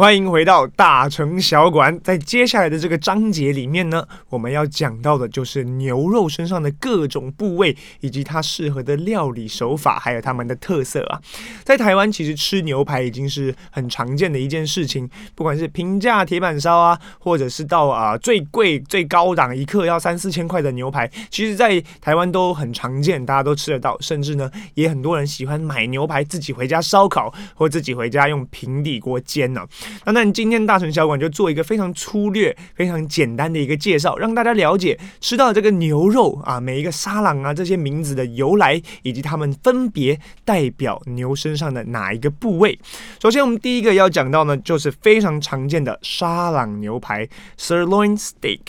欢迎回到大城小馆。在接下来的这个章节里面呢，我们要讲到的就是牛肉身上的各种部位，以及它适合的料理手法，还有它们的特色啊。在台湾，其实吃牛排已经是很常见的一件事情，不管是平价铁板烧啊，或者是到啊最贵最高档一客要三四千块的牛排，其实，在台湾都很常见，大家都吃得到，甚至呢，也很多人喜欢买牛排自己回家烧烤，或自己回家用平底锅煎呢、那那你今天大成小馆就做一个非常粗略、非常简单的一个介绍，让大家了解吃到这个牛肉啊，每一个沙朗啊这些名字的由来，以及它们分别代表牛身上的哪一个部位。首先，我们第一个要讲到呢，就是非常常见的沙朗牛排 （Sirloin Steak）。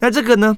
那这个呢，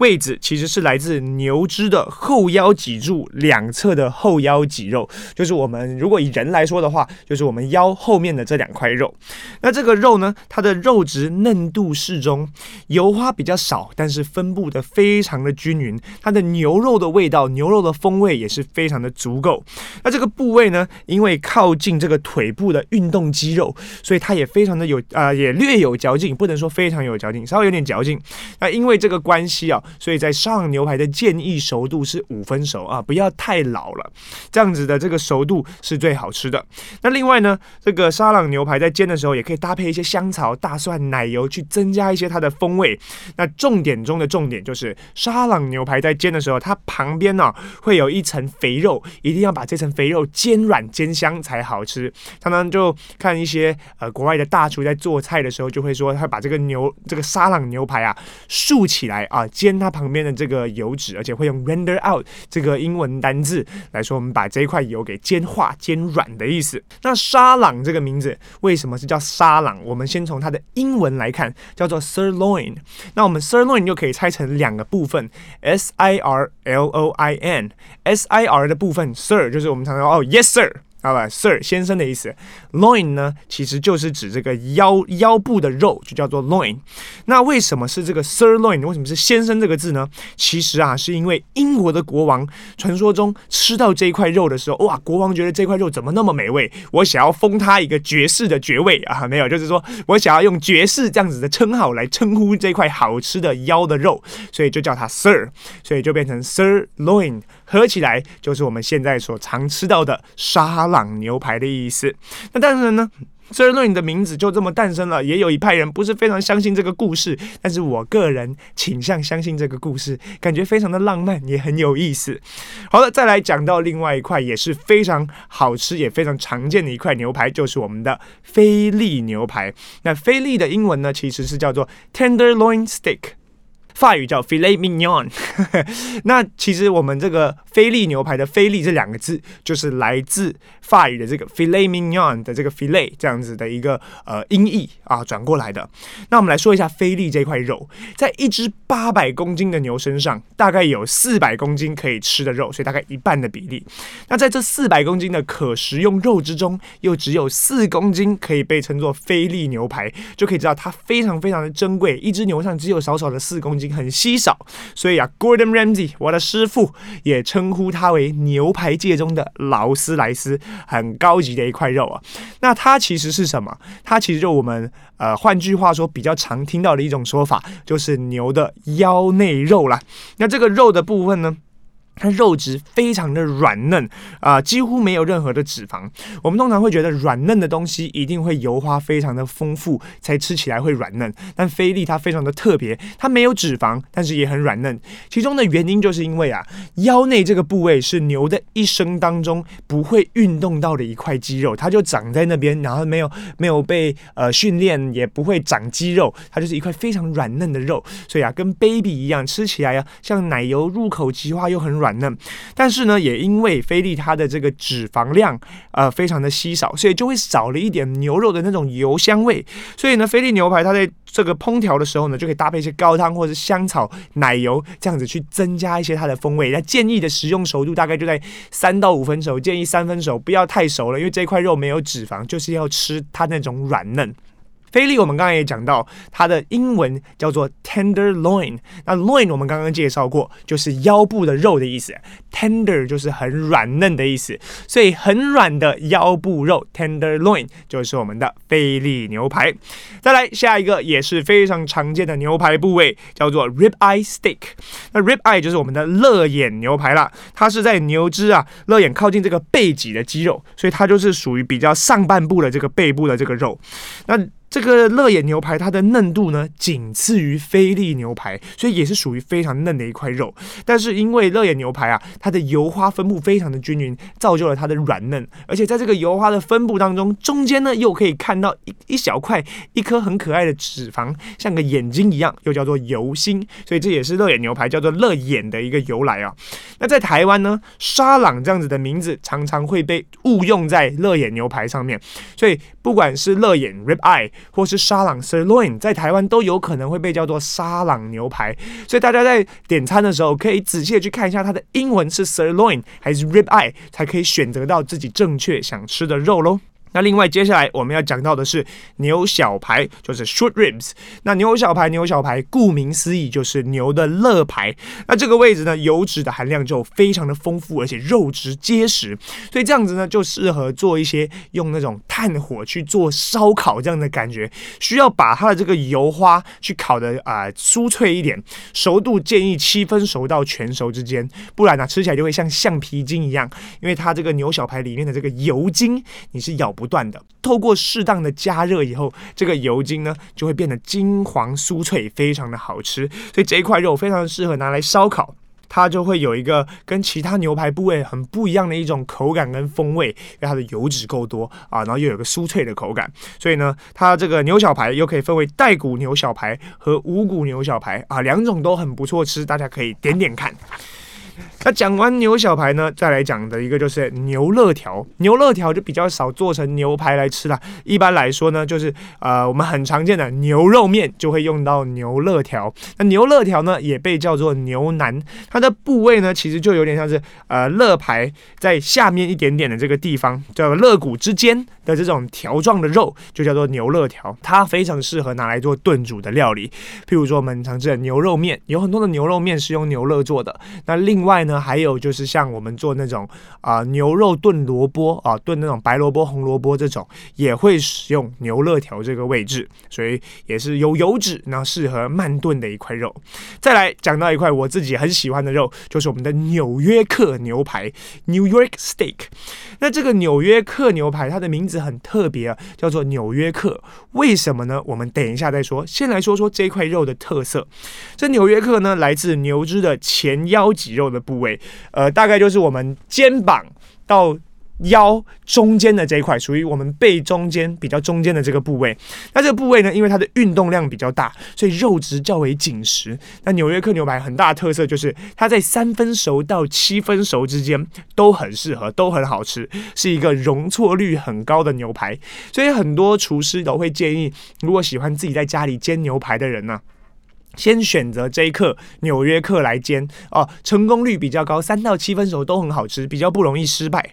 位置其实是来自牛只的后腰脊柱两侧的后腰脊肉，就是我们如果以人来说的话，就是我们腰后面的这两块肉。那这个肉呢，它的肉质嫩度适中，油花比较少，但是分布的非常的均匀。它的牛肉的味道，牛肉的风味也是非常的足够。那这个部位呢，因为靠近这个腿部的运动肌肉，所以它也非常的有啊、也略有嚼劲，不能说非常有嚼劲，稍微有点嚼劲。那因为这个关系啊。所以在沙朗牛排的建议熟度是五分熟啊，不要太老了，这样子的这个熟度是最好吃的。那另外呢，这个沙朗牛排在煎的时候也可以搭配一些香草、大蒜、奶油去增加一些它的风味。那重点中的重点就是沙朗牛排在煎的时候，它旁边呢会有一层肥肉，一定要把这层肥肉煎软、煎香才好吃。常常就看一些呃国外的大厨在做菜的时候，就会说他把这个牛这个沙朗牛排啊竖起来啊煎。它旁边的这个油脂，而且会用 render out 这个英文单字来说，我们把这一块油给煎化、煎软的意思。那沙朗这个名字为什么是叫沙朗？我们先从它的英文来看，叫做 sirloin。那我们 sirloin 就可以拆成两个部分，s i r l o i n。s i r 的部分，sir 就是我们常常说哦，yes sir。好吧，Sir 先生的意思，loin 呢其实就是指这个腰腰部的肉，就叫做 loin。那为什么是这个 sirloin？为什么是先生这个字呢？其实啊，是因为英国的国王传说中吃到这一块肉的时候，哇，国王觉得这块肉怎么那么美味，我想要封他一个爵士的爵位啊，没有，就是说我想要用爵士这样子的称号来称呼这块好吃的腰的肉，所以就叫它 Sir，所以就变成 sirloin。合起来就是我们现在所常吃到的沙朗牛排的意思。那当然呢，sirloin 的名字就这么诞生了。也有一派人不是非常相信这个故事，但是我个人倾向相信这个故事，感觉非常的浪漫，也很有意思。好了，再来讲到另外一块也是非常好吃也非常常见的一块牛排，就是我们的菲力牛排。那菲力的英文呢，其实是叫做 tenderloin steak。法语叫 filet mignon，那其实我们这个菲力牛排的“菲力”这两个字，就是来自法语的这个 filet mignon 的这个 filet 这样子的一个呃音译啊转过来的。那我们来说一下菲力这块肉，在一只八百公斤的牛身上，大概有四百公斤可以吃的肉，所以大概一半的比例。那在这四百公斤的可食用肉之中，又只有四公斤可以被称作菲力牛排，就可以知道它非常非常的珍贵。一只牛上只有少少的四公斤。很稀少，所以啊，Gordon Ramsay，我的师傅也称呼他为牛排界中的劳斯莱斯，很高级的一块肉啊。那它其实是什么？它其实就我们呃，换句话说，比较常听到的一种说法，就是牛的腰内肉啦。那这个肉的部分呢？它肉质非常的软嫩啊、几乎没有任何的脂肪。我们通常会觉得软嫩的东西一定会油花非常的丰富，才吃起来会软嫩。但菲力它非常的特别，它没有脂肪，但是也很软嫩。其中的原因就是因为啊，腰内这个部位是牛的一生当中不会运动到的一块肌肉，它就长在那边，然后没有没有被呃训练，也不会长肌肉，它就是一块非常软嫩的肉。所以啊，跟 baby 一样，吃起来啊，像奶油入口即化又很软。嫩，但是呢，也因为菲力它的这个脂肪量呃非常的稀少，所以就会少了一点牛肉的那种油香味。所以呢，菲力牛排它在这个烹调的时候呢，就可以搭配一些高汤或者是香草、奶油这样子去增加一些它的风味。那建议的食用熟度大概就在三到五分熟，建议三分熟，不要太熟了，因为这块肉没有脂肪，就是要吃它那种软嫩。菲力我们刚刚也讲到，它的英文叫做 tenderloin。那 loin 我们刚刚介绍过，就是腰部的肉的意思。tender 就是很软嫩的意思，所以很软的腰部肉 tenderloin 就是我们的菲力牛排。再来下一个也是非常常见的牛排部位，叫做 rib eye steak。那 rib eye 就是我们的肋眼牛排啦，它是在牛只啊肋眼靠近这个背脊的肌肉，所以它就是属于比较上半部的这个背部的这个肉。那这个乐眼牛排，它的嫩度呢，仅次于菲力牛排，所以也是属于非常嫩的一块肉。但是因为乐眼牛排啊，它的油花分布非常的均匀，造就了它的软嫩。而且在这个油花的分布当中，中间呢又可以看到一一小块一颗很可爱的脂肪，像个眼睛一样，又叫做油心。所以这也是乐眼牛排叫做乐眼的一个由来啊。那在台湾呢，沙朗这样子的名字常常会被误用在乐眼牛排上面，所以不管是乐眼 （rib eye） 或是沙朗 （sirloin），在台湾都有可能会被叫做沙朗牛排。所以大家在点餐的时候，可以仔细的去看一下它的英文是 sirloin 还是 rib eye，才可以选择到自己正确想吃的肉喽。那另外，接下来我们要讲到的是牛小排，就是 short ribs。那牛小排，牛小排，顾名思义就是牛的肋排。那这个位置呢，油脂的含量就非常的丰富，而且肉质结实，所以这样子呢，就适合做一些用那种炭火去做烧烤这样的感觉，需要把它的这个油花去烤的啊、酥脆一点，熟度建议七分熟到全熟之间，不然呢、吃起来就会像橡皮筋一样，因为它这个牛小排里面的这个油筋你是咬。不断的透过适当的加热以后，这个油筋呢就会变得金黄酥脆，非常的好吃。所以这一块肉非常适合拿来烧烤，它就会有一个跟其他牛排部位很不一样的一种口感跟风味，因为它的油脂够多啊，然后又有个酥脆的口感。所以呢，它这个牛小排又可以分为带骨牛小排和无骨牛小排啊，两种都很不错吃，大家可以点点看。那讲完牛小排呢，再来讲的一个就是牛肋条。牛肋条就比较少做成牛排来吃啦。一般来说呢，就是呃我们很常见的牛肉面就会用到牛肋条。那牛肋条呢，也被叫做牛腩，它的部位呢，其实就有点像是呃肋排在下面一点点的这个地方，叫肋骨之间的这种条状的肉，就叫做牛肋条。它非常适合拿来做炖煮的料理，譬如说我们常吃的牛肉面，有很多的牛肉面是用牛肋做的。那另外呢，那还有就是像我们做那种啊、牛肉炖萝卜啊炖那种白萝卜红萝卜这种也会使用牛肋条这个位置，所以也是有油脂，那适合慢炖的一块肉。再来讲到一块我自己很喜欢的肉，就是我们的纽约客牛排 （New York Steak）。那这个纽约客牛排它的名字很特别啊，叫做纽约客。为什么呢？我们等一下再说。先来说说这块肉的特色。这纽约客呢，来自牛只的前腰脊肉的部位。呃，大概就是我们肩膀到腰中间的这一块，属于我们背中间比较中间的这个部位。那这个部位呢，因为它的运动量比较大，所以肉质较为紧实。那纽约客牛排很大的特色就是，它在三分熟到七分熟之间都很适合，都很好吃，是一个容错率很高的牛排。所以很多厨师都会建议，如果喜欢自己在家里煎牛排的人呢、先选择这一客纽约客来煎哦，成功率比较高，三到七分熟都很好吃，比较不容易失败。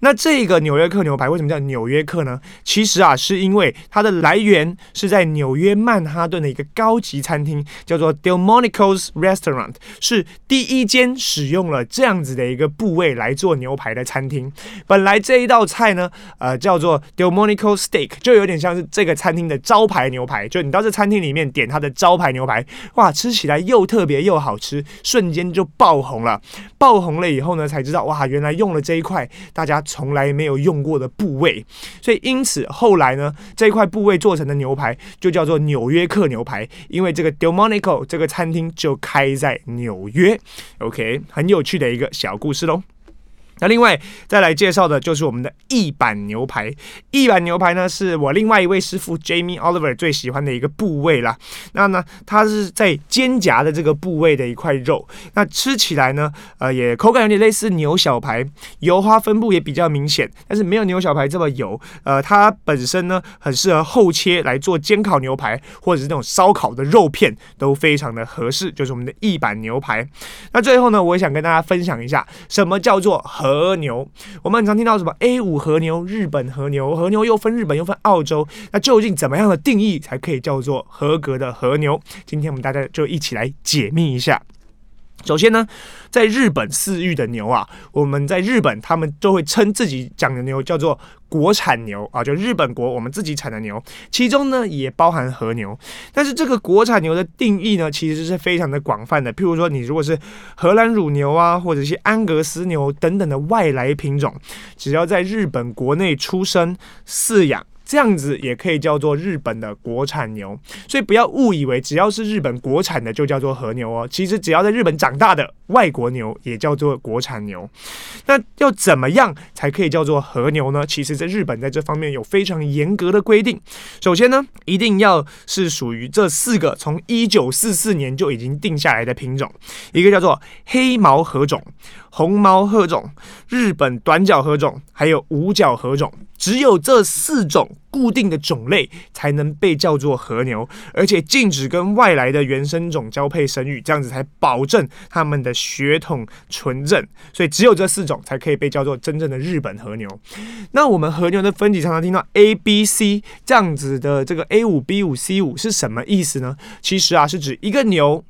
那这个纽约客牛排为什么叫纽约客呢？其实啊，是因为它的来源是在纽约曼哈顿的一个高级餐厅，叫做 Delmonico's Restaurant，是第一间使用了这样子的一个部位来做牛排的餐厅。本来这一道菜呢，呃，叫做 Delmonico's Steak，就有点像是这个餐厅的招牌牛排。就你到这餐厅里面点它的招牌牛排，哇，吃起来又特别又好吃，瞬间就爆红了。爆红了以后呢，才知道哇，原来用了这一块大家从来没有用过的部位，所以因此后来呢，这块部位做成的牛排就叫做纽约客牛排，因为这个 demonico 这个餐厅就开在纽约。OK，很有趣的一个小故事喽。那另外再来介绍的就是我们的翼板牛排。翼板牛排呢，是我另外一位师傅 Jamie Oliver 最喜欢的一个部位啦。那呢，它是在肩胛的这个部位的一块肉。那吃起来呢，呃，也口感有点类似牛小排，油花分布也比较明显，但是没有牛小排这么油。呃，它本身呢，很适合厚切来做煎烤牛排，或者是那种烧烤的肉片都非常的合适。就是我们的翼板牛排。那最后呢，我也想跟大家分享一下，什么叫做合和牛。我们很常听到什么 A 五和牛、日本和牛，和牛又分日本又分澳洲，那究竟怎么样的定义才可以叫做合格的和牛？今天我们大家就一起来解密一下。首先呢，在日本饲育的牛啊，我们在日本他们都会称自己讲的牛叫做国产牛啊，就日本国我们自己产的牛，其中呢也包含和牛。但是这个国产牛的定义呢，其实是非常的广泛的。譬如说，你如果是荷兰乳牛啊，或者是安格斯牛等等的外来品种，只要在日本国内出生饲养。这样子也可以叫做日本的国产牛，所以不要误以为只要是日本国产的就叫做和牛哦。其实只要在日本长大的外国牛也叫做国产牛。那要怎么样才可以叫做和牛呢？其实，在日本在这方面有非常严格的规定。首先呢，一定要是属于这四个从一九四四年就已经定下来的品种，一个叫做黑毛和种、红毛和种、日本短角和种，还有五角和种。只有这四种固定的种类才能被叫做和牛，而且禁止跟外来的原生种交配生育，这样子才保证他们的血统纯正。所以只有这四种才可以被叫做真正的日本和牛。那我们和牛的分级常常听到 A、B、C 这样子的，这个 A 五、B 五、C 五是什么意思呢？其实啊，是指一个牛。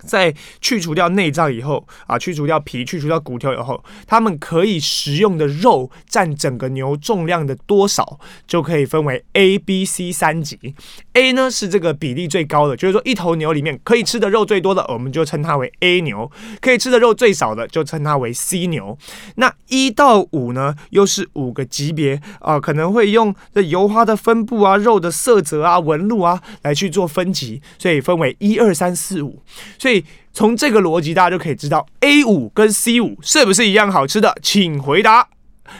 在去除掉内脏以后啊，去除掉皮，去除掉骨头以后，他们可以食用的肉占整个牛重量的多少，就可以分为 A、B、C 三级。A 呢是这个比例最高的，就是说一头牛里面可以吃的肉最多的，我们就称它为 A 牛；可以吃的肉最少的，就称它为 C 牛。那一到五呢，又是五个级别啊，可能会用这油花的分布啊、肉的色泽啊、纹路啊来去做分级，所以分为一二三四五。所以从这个逻辑，大家就可以知道 A 五跟 C 五是不是一样好吃的？请回答。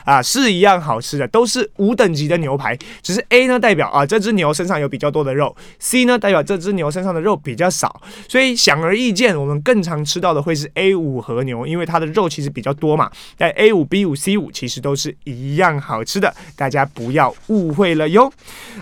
啊，是一样好吃的，都是五等级的牛排，只是 A 呢代表啊这只牛身上有比较多的肉，C 呢代表这只牛身上的肉比较少，所以显而易见，我们更常吃到的会是 A 五和牛，因为它的肉其实比较多嘛。但 A 五、B 五、C 五其实都是一样好吃的，大家不要误会了哟。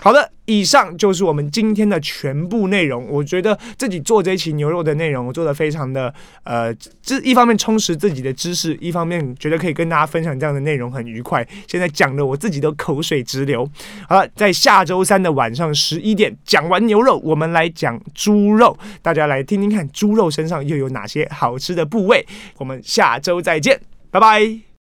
好的。以上就是我们今天的全部内容。我觉得自己做这一期牛肉的内容，我做得非常的呃，这一方面充实自己的知识，一方面觉得可以跟大家分享这样的内容很愉快。现在讲的我自己都口水直流。好了，在下周三的晚上十一点讲完牛肉，我们来讲猪肉，大家来听听看猪肉身上又有哪些好吃的部位。我们下周再见，拜拜。